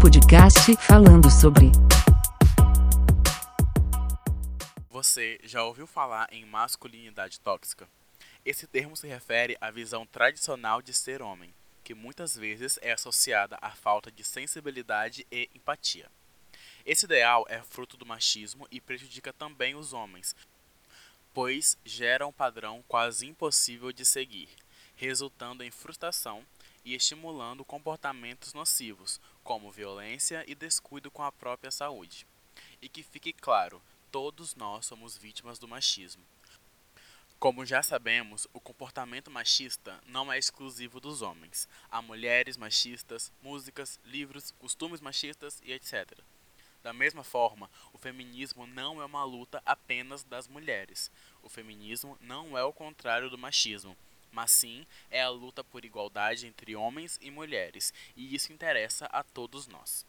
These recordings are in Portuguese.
Podcast falando sobre. Você já ouviu falar em masculinidade tóxica? Esse termo se refere à visão tradicional de ser homem, que muitas vezes é associada à falta de sensibilidade e empatia. Esse ideal é fruto do machismo e prejudica também os homens, pois gera um padrão quase impossível de seguir, resultando em frustração e estimulando comportamentos nocivos, como violência e descuido com a própria saúde. E que fique claro, todos nós somos vítimas do machismo. Como já sabemos, o comportamento machista não é exclusivo dos homens. Há mulheres machistas, músicas, livros, costumes machistas e etc. Da mesma forma, o feminismo não é uma luta apenas das mulheres. O feminismo não é o contrário do machismo, mas sim é a luta por igualdade entre homens e mulheres, e isso interessa a todos nós.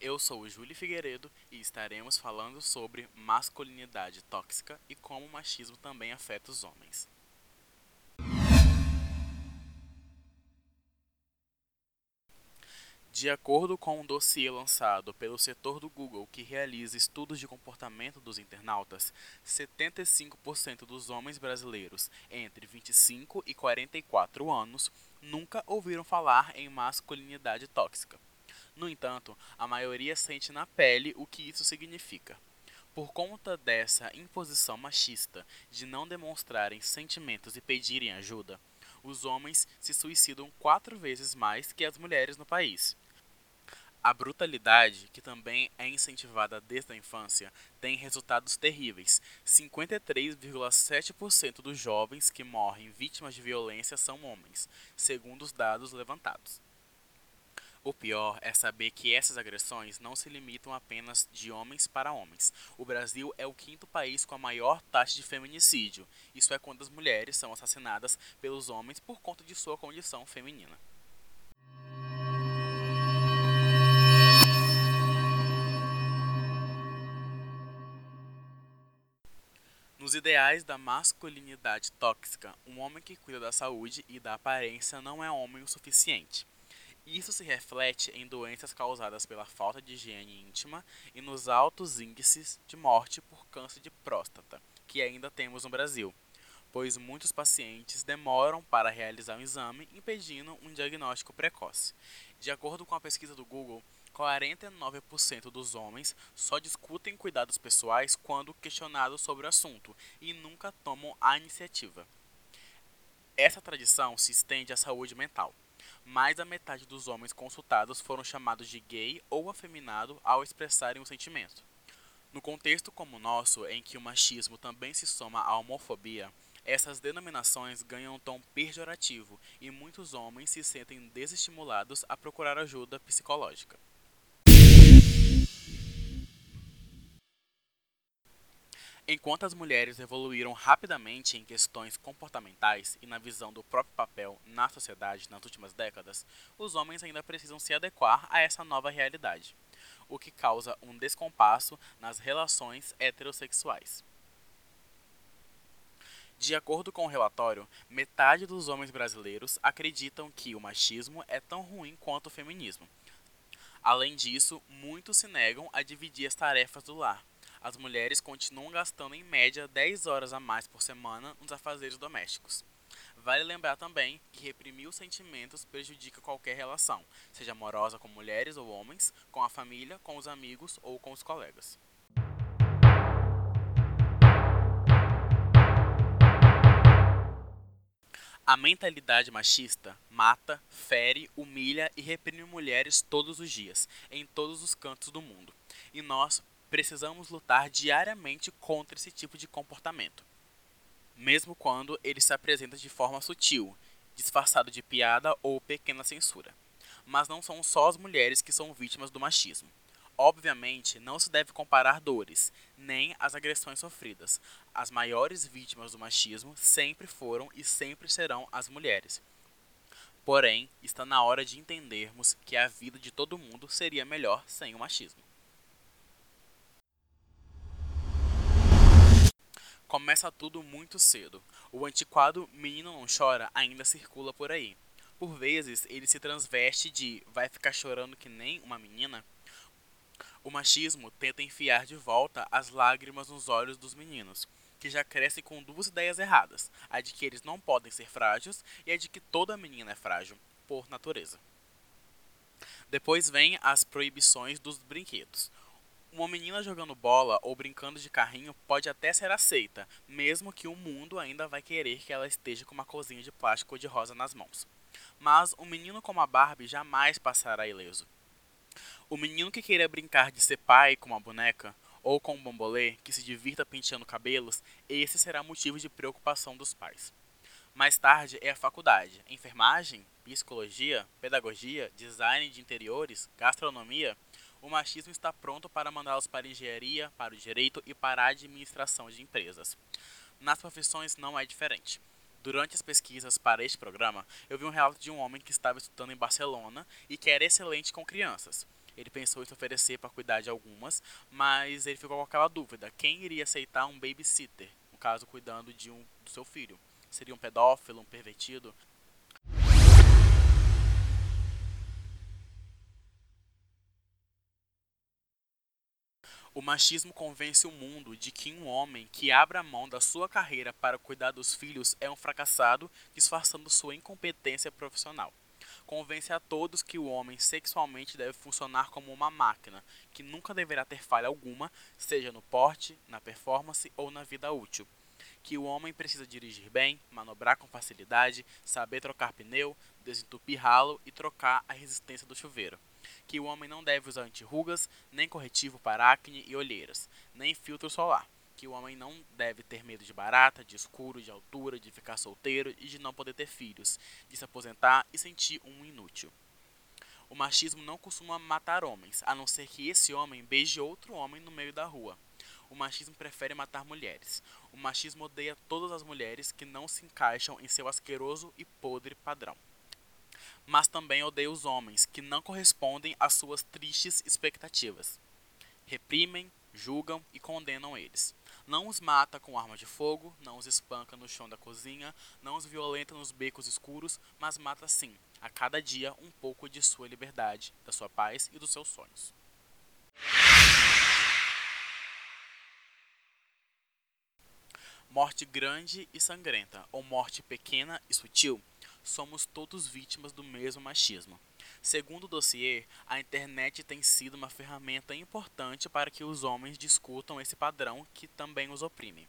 Eu sou o Júlio Figueiredo e estaremos falando sobre masculinidade tóxica e como o machismo também afeta os homens. De acordo com um dossiê lançado pelo setor do Google que realiza estudos de comportamento dos internautas, 75% dos homens brasileiros entre 25 e 44 anos nunca ouviram falar em masculinidade tóxica. No entanto, a maioria sente na pele o que isso significa. Por conta dessa imposição machista de não demonstrarem sentimentos e pedirem ajuda, os homens se suicidam quatro vezes mais que as mulheres no país. A brutalidade, que também é incentivada desde a infância, tem resultados terríveis. 53,7% dos jovens que morrem vítimas de violência são homens, segundo os dados levantados. O pior é saber que essas agressões não se limitam apenas de homens para homens. O Brasil é o quinto país com a maior taxa de feminicídio. Isso é quando as mulheres são assassinadas pelos homens por conta de sua condição feminina. Nos ideais da masculinidade tóxica, um homem que cuida da saúde e da aparência não é homem o suficiente. Isso se reflete em doenças causadas pela falta de higiene íntima e nos altos índices de morte por câncer de próstata, que ainda temos no Brasil, pois muitos pacientes demoram para realizar um exame, impedindo um diagnóstico precoce. De acordo com a pesquisa do Google, 49% dos homens só discutem cuidados pessoais quando questionados sobre o assunto e nunca tomam a iniciativa. Essa tradição se estende à saúde mental mais da metade dos homens consultados foram chamados de gay ou afeminado ao expressarem um sentimento. No contexto como o nosso, em que o machismo também se soma à homofobia, essas denominações ganham um tom pejorativo e muitos homens se sentem desestimulados a procurar ajuda psicológica. Enquanto as mulheres evoluíram rapidamente em questões comportamentais e na visão do próprio papel na sociedade nas últimas décadas, os homens ainda precisam se adequar a essa nova realidade, o que causa um descompasso nas relações heterossexuais. De acordo com o relatório, metade dos homens brasileiros acreditam que o machismo é tão ruim quanto o feminismo. Além disso, muitos se negam a dividir as tarefas do lar, as mulheres continuam gastando em média 10 horas a mais por semana nos afazeres domésticos. Vale lembrar também que reprimir os sentimentos prejudica qualquer relação, seja amorosa com mulheres ou homens, com a família, com os amigos ou com os colegas. A mentalidade machista mata, fere, humilha e reprime mulheres todos os dias, em todos os cantos do mundo. E nós precisamos lutar diariamente contra esse tipo de comportamento, mesmo quando ele se apresenta de forma sutil, disfarçado de piada ou pequena censura. Mas não são só as mulheres que são vítimas do machismo. Obviamente, não se deve comparar dores, nem as agressões sofridas. As maiores vítimas do machismo sempre foram e sempre serão as mulheres. Porém, está na hora de entendermos que a vida de todo mundo seria melhor sem o machismo. Começa tudo muito cedo. O antiquado Menino Não Chora ainda circula por aí. Por vezes, ele se transveste de vai ficar chorando que nem uma menina. O machismo tenta enfiar de volta as lágrimas nos olhos dos meninos, que já crescem com duas ideias erradas: a de que eles não podem ser frágeis e a de que toda menina é frágil, por natureza. Depois vem as proibições dos brinquedos. Uma menina jogando bola ou brincando de carrinho pode até ser aceita, mesmo que o mundo ainda vai querer que ela esteja com uma cozinha de plástico de rosa nas mãos. Mas um menino como a Barbie jamais passará ileso. O menino que queira brincar de ser pai com uma boneca, ou com um bambolê que se divirta penteando cabelos, esse será motivo de preocupação dos pais. Mais tarde é a faculdade, enfermagem, psicologia, pedagogia, design de interiores, gastronomia. O machismo está pronto para mandá-los para a engenharia, para o direito e para a administração de empresas. Nas profissões não é diferente. Durante as pesquisas para este programa, eu vi um relato de um homem que estava estudando em Barcelona e que era excelente com crianças. Ele pensou em se oferecer para cuidar de algumas, mas ele ficou com aquela dúvida: quem iria aceitar um babysitter, no caso, cuidando de um do seu filho? Seria um pedófilo, um pervertido? O machismo convence o mundo de que um homem que abra mão da sua carreira para cuidar dos filhos é um fracassado, disfarçando sua incompetência profissional. Convence a todos que o homem sexualmente deve funcionar como uma máquina, que nunca deverá ter falha alguma, seja no porte, na performance ou na vida útil. Que o homem precisa dirigir bem, manobrar com facilidade, saber trocar pneu, desentupir ralo e trocar a resistência do chuveiro que o homem não deve usar antirrugas, nem corretivo para acne e olheiras, nem filtro solar, que o homem não deve ter medo de barata, de escuro, de altura, de ficar solteiro e de não poder ter filhos, de se aposentar e sentir um inútil. O machismo não costuma matar homens, a não ser que esse homem beije outro homem no meio da rua. O machismo prefere matar mulheres. O machismo odeia todas as mulheres que não se encaixam em seu asqueroso e podre padrão mas também odeia os homens que não correspondem às suas tristes expectativas. Reprimem, julgam e condenam eles. Não os mata com arma de fogo, não os espanca no chão da cozinha, não os violenta nos becos escuros, mas mata sim, a cada dia, um pouco de sua liberdade, da sua paz e dos seus sonhos. Morte grande e sangrenta, ou morte pequena e sutil, somos todos vítimas do mesmo machismo. Segundo o dossiê, a internet tem sido uma ferramenta importante para que os homens discutam esse padrão que também os oprime.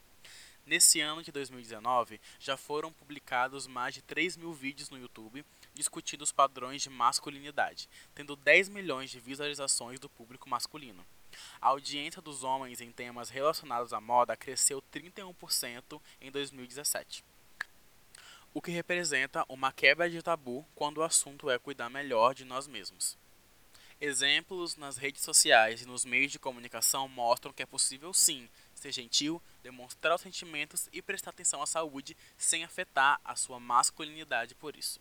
Nesse ano de 2019, já foram publicados mais de 3 mil vídeos no YouTube discutindo os padrões de masculinidade, tendo 10 milhões de visualizações do público masculino. A audiência dos homens em temas relacionados à moda cresceu 31% em 2017 o que representa uma quebra de tabu quando o assunto é cuidar melhor de nós mesmos. Exemplos nas redes sociais e nos meios de comunicação mostram que é possível sim ser gentil, demonstrar os sentimentos e prestar atenção à saúde sem afetar a sua masculinidade por isso.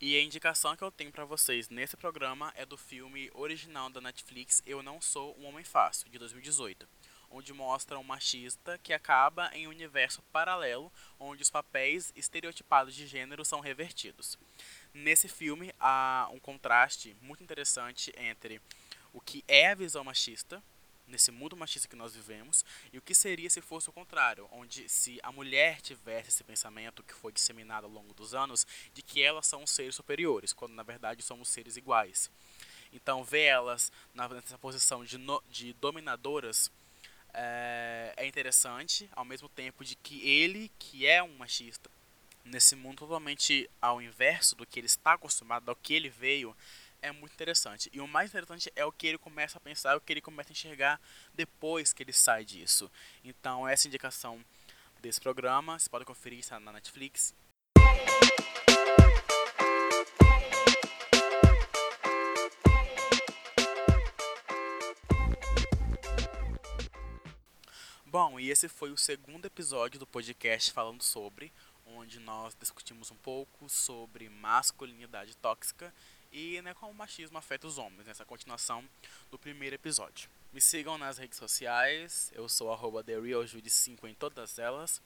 E a indicação que eu tenho para vocês nesse programa é do filme original da Netflix Eu Não Sou um Homem Fácil, de 2018 onde mostra um machista que acaba em um universo paralelo onde os papéis estereotipados de gênero são revertidos. Nesse filme há um contraste muito interessante entre o que é a visão machista nesse mundo machista que nós vivemos e o que seria se fosse o contrário, onde se a mulher tivesse esse pensamento que foi disseminado ao longo dos anos de que elas são seres superiores, quando na verdade somos seres iguais. Então, ver elas nessa posição de, no, de dominadoras é, é interessante, ao mesmo tempo de que ele, que é um machista, nesse mundo totalmente ao inverso do que ele está acostumado, ao que ele veio, é muito interessante. E o mais interessante é o que ele começa a pensar, o que ele começa a enxergar depois que ele sai disso. Então, essa indicação desse programa, você pode conferir, está na Netflix. Bom, e esse foi o segundo episódio do podcast falando sobre, onde nós discutimos um pouco sobre masculinidade tóxica e né, como o machismo afeta os homens, nessa continuação do primeiro episódio. Me sigam nas redes sociais, eu sou arroba TheRealJude5 em todas elas.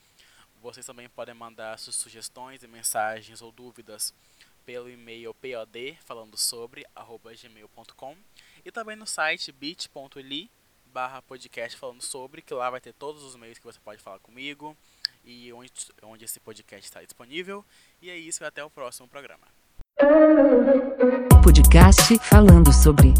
Vocês também podem mandar suas sugestões e mensagens ou dúvidas pelo e-mail pod falando sobre gmail.com e também no site bit.ly barra podcast falando sobre, que lá vai ter todos os meios que você pode falar comigo e onde, onde esse podcast está disponível. E é isso, até o próximo programa. Podcast falando sobre